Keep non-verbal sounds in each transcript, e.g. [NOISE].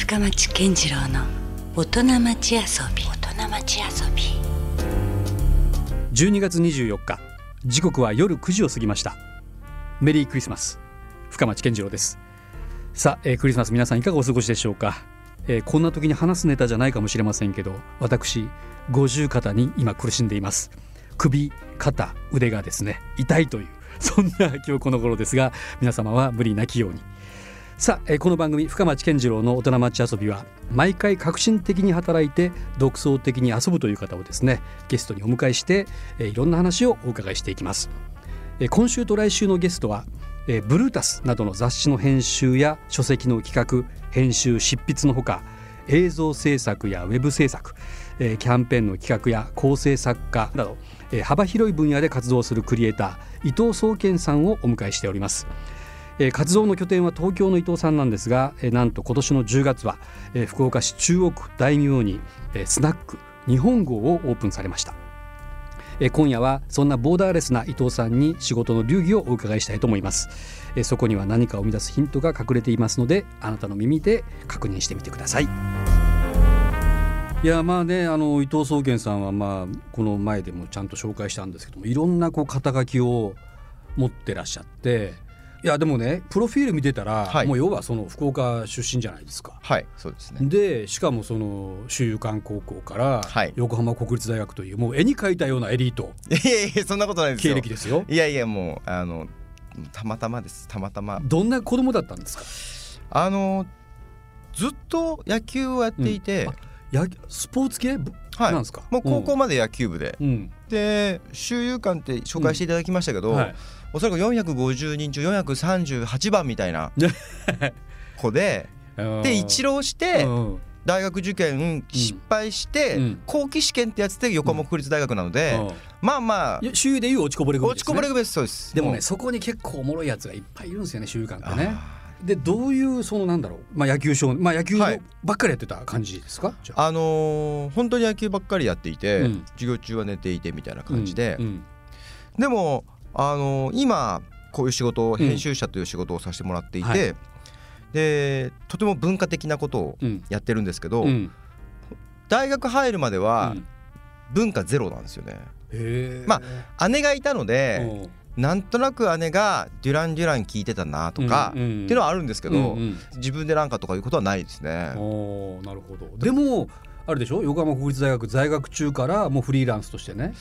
深町健次郎の大人町遊び。大人町遊び。12月24日。時刻は夜9時を過ぎました。メリークリスマス。深町健次郎です。さあ、えークリスマス皆さんいかがお過ごしでしょうか、えーこんな時に話すネタじゃないかもしれませんけど私五十肩に今苦しんでいます。首肩腕がですね痛いというそんな今日この頃ですが皆様は無理なきように。さあ、えーこの番組深町健次郎の大人町遊びは毎回革新的に働いて独創的に遊ぶという方をですねゲストにお迎えして、えーいろんな話をお伺いしていきます、えー今週と来週のゲストは、えーブルータスなどの雑誌の編集や書籍の企画編集執筆のほか映像制作やウェブ制作、えーキャンペーンの企画や構成作家など、えー幅広い分野で活動するクリエイター伊藤総研さんをお迎えしております。え活動の拠点は東京の伊藤さんなんですが、えなんと今年の10月は、え福岡市中央区大名に、えスナック日本号をオープンされました、え今夜はそんなボーダーレスな伊藤さんに仕事の流儀をお伺いしたいと思います、えそこには何かを生み出すヒントが隠れていますのであなたの耳で確認してみてください。いやまあねあの伊藤総研さんはまあこの前でもちゃんと紹介したんですけどもいろんなこう肩書きを持ってらっしゃっていやでもねプロフィール見てたら、はい。もう要はその福岡出身じゃないですか。はいそうですね。でしかもその周遊館高校からはい。横浜国立大学というもう絵に描いたようなエリート。いやいやそんなことないです経よ歴ですよ。いやいやもうあのたまたまです。たまたま。どんな子供だったんですか？あのずっと野球をやっていて、うん。やスポーツ系、ぶはい。なんですか？もう高校まで野球部で、うん、で周遊館って紹介していただきましたけど、はい、おそらく450人中438番みたいな子で [LAUGHS] で一浪してうん。大学受験失敗して、うん。後期試験ってやつで横浜国立大学なので、うん。まあまあ周遊でいう落ちこぼれ組です、ね、落ちこぼれ組です。そうです。でもうねそこに結構おもろいやつがいっぱいいるんですよね周遊館ってね。あでどういうそのなんだろう、まあ、野球少年まあ野球はい。ばっかりやってた感じですか、じゃあ。ーあのー本当に野球ばっかりやっていて、うん。授業中は寝ていてみたいな感じで、うん。うん。でもあのー今こういう仕事をん。編集者という仕事をさせてもらっていて、はい。でとても文化的なことをうん。やってるんですけど、うん。大学入るまではうん。文化ゼロなんですよね。へえ。ま姉がいたので、なんとなく姉がデュラン・デュラン聞いてたなとか、うんうんっていうのはあるんですけど、うんうん。自分でなんかとかいうことはないですね。なるほど。でもあれでしょ？横浜国立大学在学中からもうフリーランスとしてね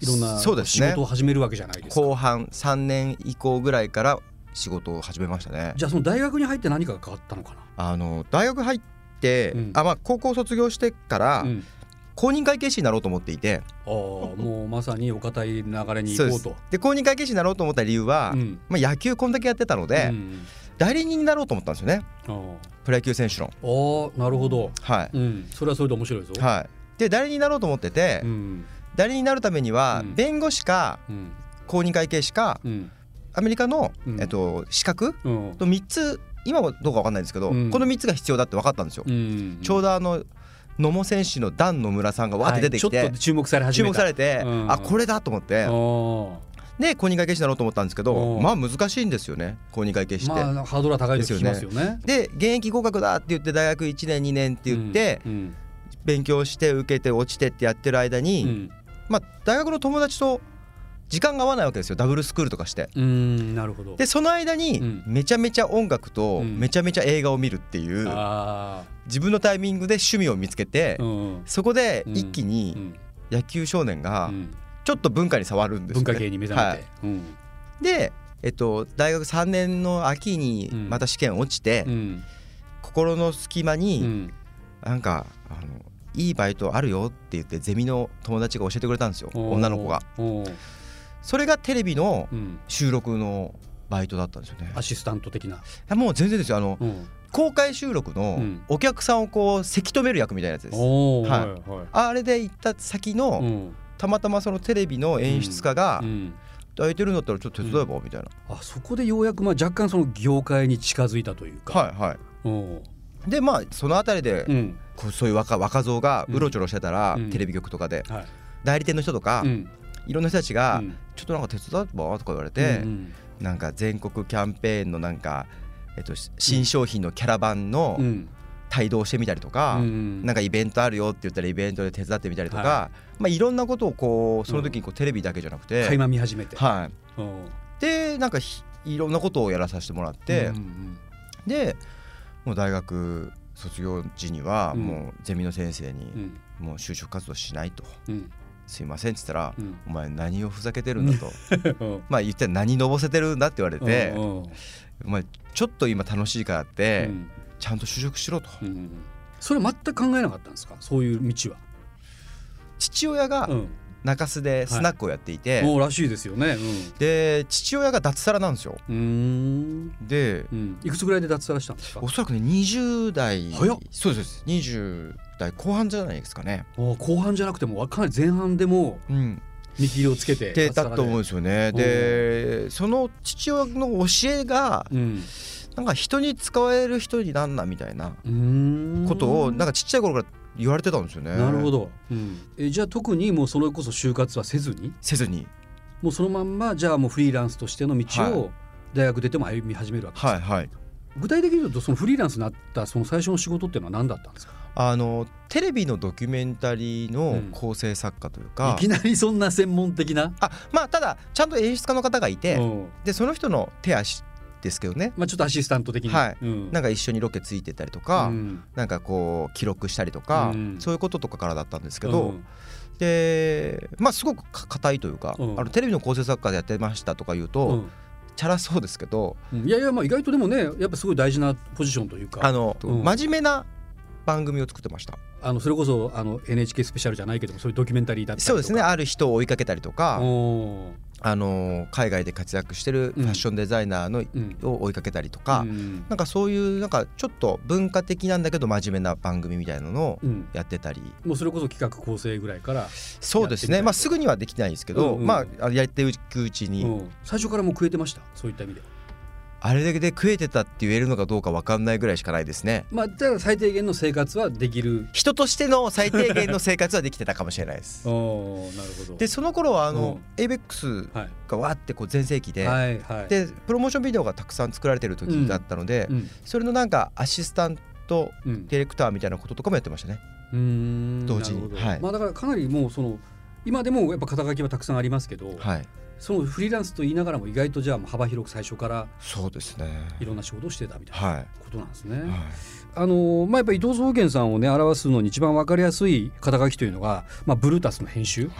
いろんなそうですね。仕事を始めるわけじゃないですか。後半3年以降ぐらいから仕事を始めましたね。じゃあその大学に入って何かが変わったのかあの大学入って、うん。あまあ高校卒業してから、な、うん、公認会計士になろうと思っていて。ああもうまさにお堅い流れに行こうと。で公認会計士になろうと思った理由は、うん。まあ、野球こんだけやってたので、うん代理人になろうと思ったんですよね。あプロ野球選手の。ーあーなるほど、はい、うん、それはそれで面白いぞ、はい、で代理人になろうと思ってて、うん代理人になるためには、うん。弁護士かうん。公認会計士かうん。アメリカの、うん。えっと、資格うん。と3つ今はどうか分かんないんですけど、うん。この3つが必要だって分かったんですよ。うん。ちょうどあの野茂選手のダン野村さんがわーって出てきて、注目され始注目されて、うん。あこれだと思って。あで公認会計士になろうと思ったんですけどうんまあ難しいんですよね公認会計士って。ーまあハードルは高いと聞きますよね。で現役合格だって言って大学1年2年って言ってうん。勉強して受けて落ちてってやってる間に、うんまあ大学の友達と時間が合わないわけですよ。ダブルスクールとかして。うんなるほど。でその間うん。にめちゃめちゃ音楽とうん。めちゃめちゃ映画を見るっていうあ自分のタイミングで趣味を見つけてあうん。そこでうん。一気にうん。野球少年がうん。ちょっと文化に触るんですよね。文化系に目覚めはい。てうん。で、えっと、大学3年の秋にうん。また試験落ちて、うん。心の隙間うに、ん。なんかあのいいバイトあるよって言ってゼミの友達が教えてくれたんですよ女の子が。それがテレビのうん。収録のバイトだったんですよね。アシスタント的な。もう全然ですよ。あのうん。公開収録のうん。お客さんをこうせき止める役みたいなやつです。はい。はいはい。あれで行った先の、うん。たまたまそのテレビの演出家がうん「空いてるんだったらちょっと手伝えば」みたいな。あそこでようやくまあ若干その業界に近づいたというか。はいはい。うんでまあそのあたりで、うん。こうそういう若若造がうん。うろちょろしてたら、うん。テレビ局とかではい。代理店の人とか、うん。いろんな人たちが、うん。ちょっとなんか手伝えばとか言われて、うん。なんか全国キャンペーンのなんか、えっと、し新商品のキャラバンのうん。帯同してみたりとか、なんかイベントあるよって言ったらイベントで手伝ってみたりとか、はい、まあ、いろんなことをこうその時にこうテレビだけじゃなくて、垣間見始めて、はい、でなんかいろんなことをやらさせてもらって、うんうん、でもう大学卒業時にはもうゼミの先生にもう就職活動しないと。うん。すいませんっつったら、うん、お前何をふざけてるんだと。[LAUGHS] まあ言ったら何のぼせてるんだって言われてお前ちょっと今楽しいからって、ちゃんと就職しろと、うん、それ全く考えなかったんですか？そういう道は。父親が中洲でスナックをやっていて、はい、らしいですよね、うん、で父親が脱サラなんですよ。で、うん、いくつぐらいで脱サラしたんですか？おそらくね20代。そうです20代後半じゃないですかね。後半じゃなくてもかなり前半でも、うん。見切りをつけてで。だと思うんですよね。でその父親の教えが、うん、なんか人に使われる人になんなみたいなことをなんかちっちゃい頃から言われてたんですよね。なるほど、うん、えじゃあ特にもうそれこそ就活はせずに？せずに。もうそのまんまじゃあもうフリーランスとしての道を大学出ても歩み始めるわけです。か、はいはい、具体的に言うとそのフリーランスになったその最初の仕事っていうのは何だったんですか？あのテレビのドキュメンタリーの構成作家というか、うん、いきなりそんな専門的な？あまあただちゃんと演出家の方がいて、でその人の手足ですけどね、まあ、ちょっとアシスタント的に、はい。うん、なんか一緒にロケついてたりとか、うん、なんかこう記録したりとか、うん、そういうこととかからだったんですけど、うん、でまあすごく硬いというか、あのテレビの構成作家でやってましたとか言うと、チャラそうですけど、いやいやまあ意外とでもねやっぱすごい大事なポジションというか。あの、真面目な番組を作ってました。あのそれこそあの NHK スペシャルじゃないけどもそういうドキュメンタリーだったりそうですね。ある人を追いかけたりとかあの海外で活躍してるファッションデザイナーの、うん、を追いかけたりとか、うん、なんかそういうなんかちょっと文化的なんだけど真面目な番組みたいなのをやってたり、うん、もうそれこそ企画構成ぐらいからそうですね。まあすぐにはできないですけど、まあやっていくうちに、最初からもう食えてました？そういった意味であれだけで食えてたって言えるのかどうか分かんないぐらいしかないですね。まあ、じゃあ最低限の生活はできる。人としての最低限の生活はできてたかもしれないです。おなるほど。でその頃はあの、うん、ABEX がわってこう全盛期で,、はいはい、でプロモーションビデオがたくさん作られてる時だったので、うん。うん、それのなんかアシスタント、ディレクターみたいなこととかもやってましたね。うん同時に、はい、まあ、だからかなりもうその今でもやっぱ肩書きはたくさんありますけど、はい、そのフリーランスと言いながらも意外とじゃあ幅広く最初からそうですね。いろんな仕事をしてたみたいなことなんですね。はい、あのまあ、やっぱ伊藤総研さんをね表すのに一番分かりやすい肩書きというのが、まあ、ブルータスの編集っ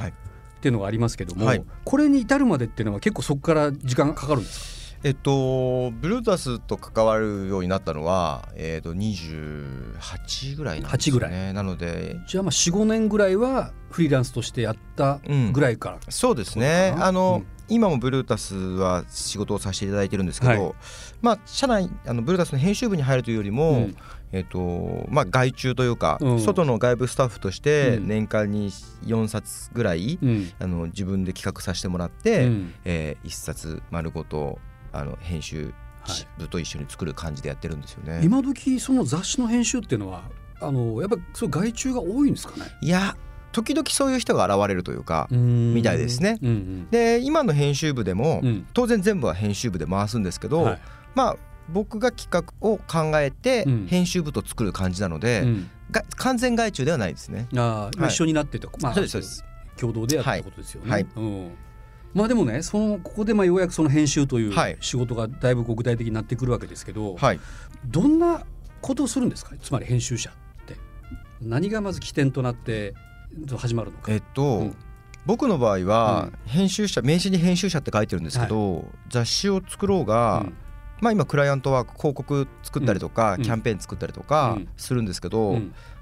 ていうのがありますけども、はい、これに至るまでっていうのは結構そこから時間かかるんですか？えっと、ブルータスと関わるようになったのは、えっと、28ぐらいなんですね。ぐらい。なのでじゃあまあ45年ぐらいはフリーランスとしてやったぐらいから、うん、そうですね。あの、うん。今もブルータスは仕事をさせていただいてるんですけど、はい、まあ社内あのブルータスの編集部に入るというよりも、うん、えーとまあ、外注というか、うん、外の外部スタッフとして年間に4冊ぐらい、うん、あの自分で企画させてもらって、うん、えー、1冊丸ごとあの編集部と一緒に作る感じでやってるんですよね。はい、今時その雑誌の編集っていうのはあのやっぱそう外注が多いんですかね？いや時々そういう人が現れるというかみたいですね。うんうん、で今の編集部でも、うん、当然全部は編集部で回すんですけど、はい、まあ僕が企画を考えて編集部と作る感じなので、うん、完全外注ではないですね。あはい、一緒になってとまあ、そうですそうです。共同でやったことですよね。はい、うんまあでもねそのここでまあようやくその編集という仕事がだいぶ具体的になってくるわけですけど、はい、どんなことをするんですか？つまり編集者って。何がまず起点となって始まるのか。えっと、うん、僕の場合は編集者、名刺に編集者って書いてるんですけど、はい、雑誌を作ろうが、うん、まあ今クライアントは広告作ったりとか、キャンペーン作ったりとかするんですけど、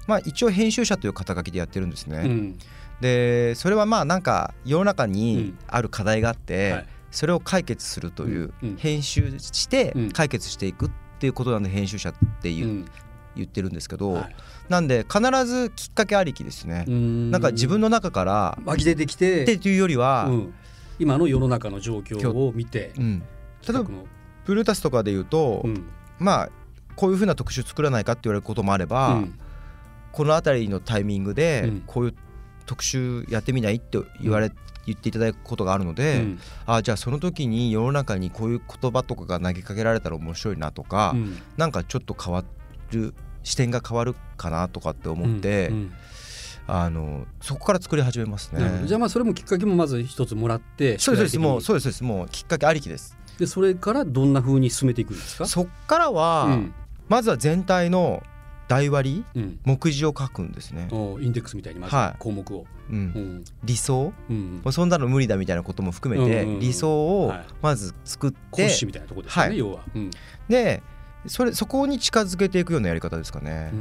まあ一応編集者という肩書きでやってるんですね。でそれはまあなんか世の中にある課題があって、はい、それを解決するという、編集して解決していくっていうことなんで編集者っていう、言ってるんですけど、はい、なんで必ずきっかけありきですね。なんか自分の中から湧き出てきてっていうよりは、うん、今の世の中の状況を見て、うん、例えばブルータスとかで言うと、うん、まあこういうふうな特集作らないかって言われることもあれば、この辺りのタイミングでこういう特集やってみない？って言われ言っていただくことがあるので、うん、あじゃあその時に世の中にこういう言葉とかが投げかけられたら面白いなとか、うん、なんかちょっと変わる視点が変わるかなとかって思って、うんうん。あのそこから作り始めますね。じゃあまあそれもきっかけもまず一つもらってそうですそうです。もう主そうですそうです。もうきっかけありきです。でそれからどんな風に進めていくんですか？そっからは、うん。まずは全体の台割りうん。目次を書くんですね、おインデックスみたいにまずはい。項目を、うん。うん。理想？うんもうそんなの無理だみたいなことも含めて、うんうんうん理想をはい。まず作って、骨子みたいなところですよね、はい。要は、うん。でそれそこに近づけていくようなやり方ですかね、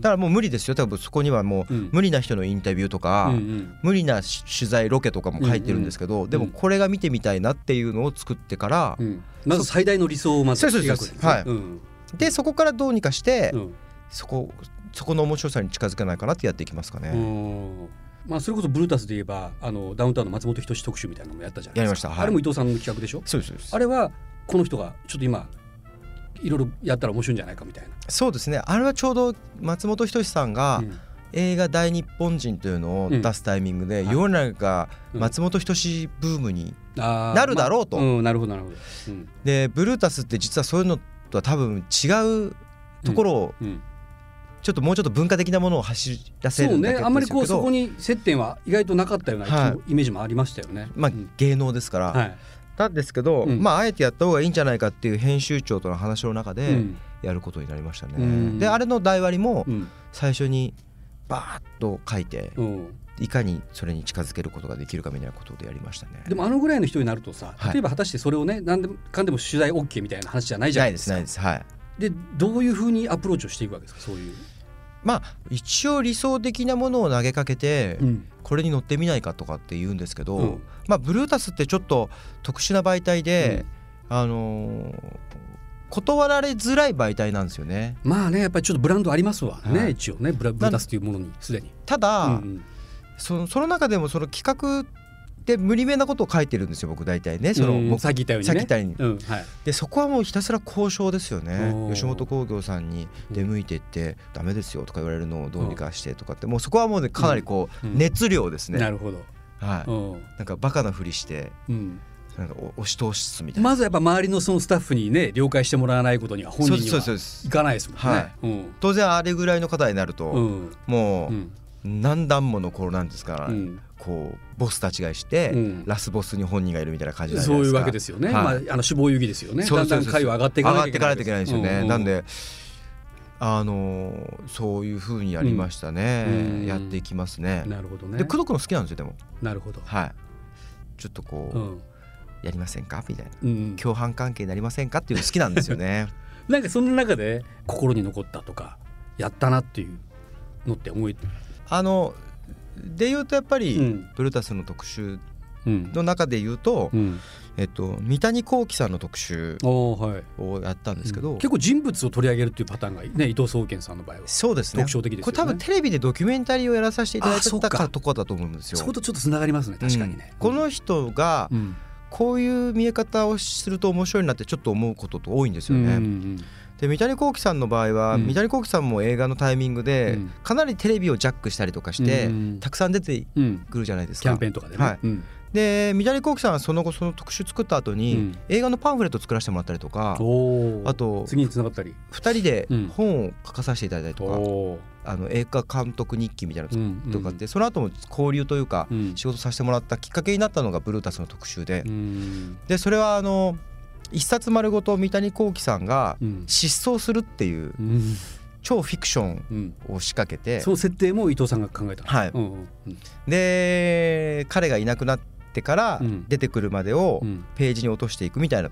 だからもう無理ですよ。多分そこにはもううん。無理な人のインタビューとか、うんうん。無理なし取材ロケとかも書いてるんですけど、でもこれが見てみたいなっていうのを作ってから、うん。まず最大の理想をまず描くんですね。はい。うんでそこからどうにかして、うん。そこそこの面白さに近づけないかなってやっていきますかね、うん。まあ、それこそブルータスで言えばあのダウンタウンの松本人志特集みたいなのもやったじゃないですか。やりました。はい。あれも伊藤さんの企画でしょ？そうですあれはこの人がちょっと今いろいろやったら面白いんじゃないかみたいな、そうですね。あれはちょうど松本人志さんが、うん。映画大日本人というのを出すタイミングで、うん世の中松本人志ブームに、なるだろうと。なるほどなるほど、うん。でブルータスって実はそういうのとは多分違うところをうん、ちょっともうちょっと文化的なものを走らせそうるだけですけど。ね。あんまりこうそこに接点は意外となかったようなはい。イメージもありましたよね。まあうん。芸能ですから、はい。なんですけど、うん。まああえてやった方がいいんじゃないかっていう編集長との話の中うでん。やることになりましたね。うん。であれの台割りもうん。最初にバーッと書いてうんいかにそれに近づけることができるかみたいなことでやりましたね。でもあのぐらいの人になるとさはい例えば果たしてそれをね何でもかんでも取材 OK みたいな話じゃないじゃなないいですか。ですないですはい。でどういうふうにアプローチをしていくわけですかそういう。まあ一応理想的なものを投げかけて、うんこれに乗ってみないかとかって言うんですけど、うんまあブルータスってちょっと特殊な媒体で、あのー断られづらい媒体なんですよね。まあねやっぱりちょっとブランドありますわね、はい一応ねブラブラタスというものにすでに。ただ、うんうんそのその中でもその企画で無理めなことを書いてるんですよ僕大体ね。その、うん僕さっき言ったようにね。たように。うんはい。でそこはもうひたすら交渉ですよね。吉本興業さんに出向いてって「ダメですよ」とか言われるのをどうにかしてとかって。もうそこはもうねかなりこううん熱量ですね、なるほど。はい、うん。なんかバカなふりしてうん。なんかお押し通すみたいな、まずやっぱ周りのそのスタッフにね了解してもらわないことには本人にはいかないですもんね。はい。うん。当然あれぐらいの方になると、うん。もうん。う何段もの頃なんですから、うん。こうボスたちがいして、うん。ラスボスに本人がいるみたいな感じじゃそういうないですかわけですよね。はい。まああの死亡遊戯ですよね。そうそうそうだんだん回は上がっていかないといけないですよね、うんなんであのーそういう風にやりましたね、うん。やっていきますね、なるほどね。で。口説くの好きなんですよでも。なるほど。はい。ちょっとこう、うん。やりませんか？みたいな。うん、共犯関係になりませんか？っていうの好きなんですよね。[LAUGHS] なんかその中で心に残ったとかやったなっていうのって思い、あので言うとやっぱり、うん。ブルータスの特集うん。の中で言うと、うん、えっと三谷幸喜さんの特集をやったんですけど、結構人物を取り上げるっていうパターンがね伊藤総研さんの場合は。そうですね。特徴的ですよね。これ多分テレビでドキュメンタリーをやらさせていただいたかとこだと思うんですよ。そことちょっとつながりますね確かにね。うん。この人がうん。こういう見え方をすると面白いなってちょっと思うことと多いんですよね。うんで三谷幸喜さんの場合は、うん。三谷幸喜さんも映画のタイミングで、うん。かなりテレビをジャックしたりとかして、うん。たくさん出てうんくるじゃないですか。キャンペーンとかでね。はい。うん。で三谷幸喜さんはその後その特集作った後に、うん。映画のパンフレット作らせてもらったりとかあと次につながったり。2人でうん。本を書かさせていただいたりとか、あの映画監督日記みたいなのうん。とかって、その後も交流というか、うん。仕事させてもらったきっかけになったのがブルータスの特集で、うん。でそれはあの一冊丸ごと三谷幸喜さんがうん。失踪するっていううん。超フィクションうん。を仕掛けてその設定も伊藤さんが考えたの。はい。で彼がいなくなってからうん。出てくるまでをうん。ページに落としていくみたいな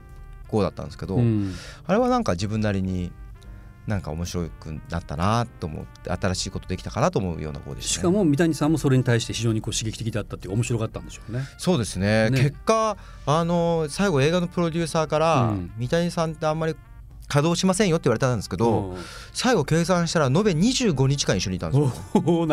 号だったんですけど、うん。あれはなんか自分なりになんか面白くなったなと思って新しいことできたかなと思うような号でした、ね、しかも三谷さんもそれに対して非常にこう刺激的だったっていう面白かったんでしょうね。そうですねね結果あの最後映画のプロデューサーから、うん三谷さんってあんまり稼働しませんよって言われたんですけど、うん最後計算したら延べ25日間一緒にいたんで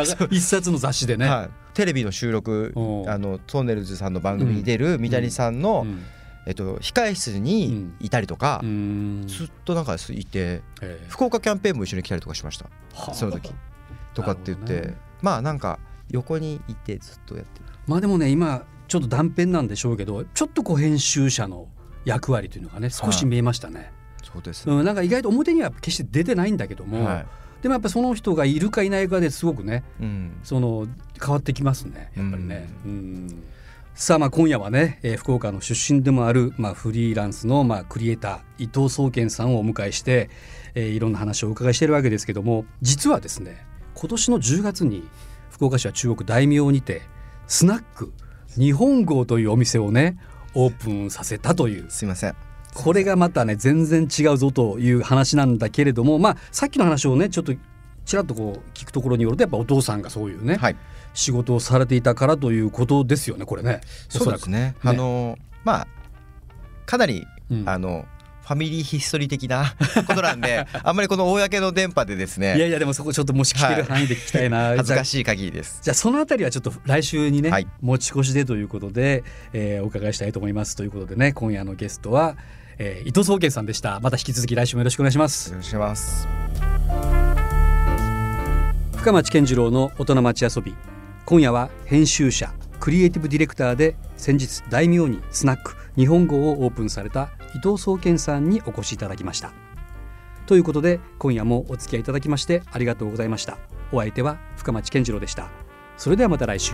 すよ。一冊の雑誌でね。はい、テレビの収録あのトンネルズさんの番組に出る三谷さんの、うんえっと、控室にいたりとかう、ん。ずっとなんかいて福岡キャンペーンも一緒に来たりとかしました。はあその時。とかって言って、ね。まあなんか横にいてずっとやってるまあでもね今ちょっと断片なんでしょうけどちょっとこう編集者の役割というのがね少し見えましたね。そうです、うん、なんか意外と表には決して出てないんだけども、はい。でもやっぱその人がいるかいないかですごくね、うん、その変わってきますねやっぱりね。うん、うんさあまあ今夜はね、えー、福岡の出身でもある、まあ、フリーランスの、まあ、クリエイター伊藤総研さんをお迎えして、えー、いろんな話をお伺いしているわけですけども実はですね今年の10月に福岡市は中国大名にてスナック日本号というお店をねオープンさせたという。すいません。これがまたね全然違うぞという話なんだけれどもまあさっきの話をねちょっとちらっとこう聞くところによるとやっぱお父さんがそういうね、はい、仕事をされていたからということですよねこれね。そうですね。ねあのまあかなり、うん、あのファミリーヒストリー的な [LAUGHS] ことなんであんまりこの公の電波でですね。いやいやでもそこちょっともし聞ける範囲で聞きたいな、はい、恥ずかしい限りです。じゃあそのあたりはちょっと来週にね、はい、持ち越しでということで、えー、お伺いしたいと思いますということでね今夜のゲストは、えー、伊藤総研さんでした。また引き続き来週もよろしくお願いします。よろしくお願いします。深町健次郎の大人町遊び今夜は編集者クリエイティブディレクターで先日大名にスナック日本語をオープンされた伊藤総研さんにお越しいただきました。ということで今夜もお付き合いいただきましてありがとうございました。お相手は深町健次郎でした。それではまた来週。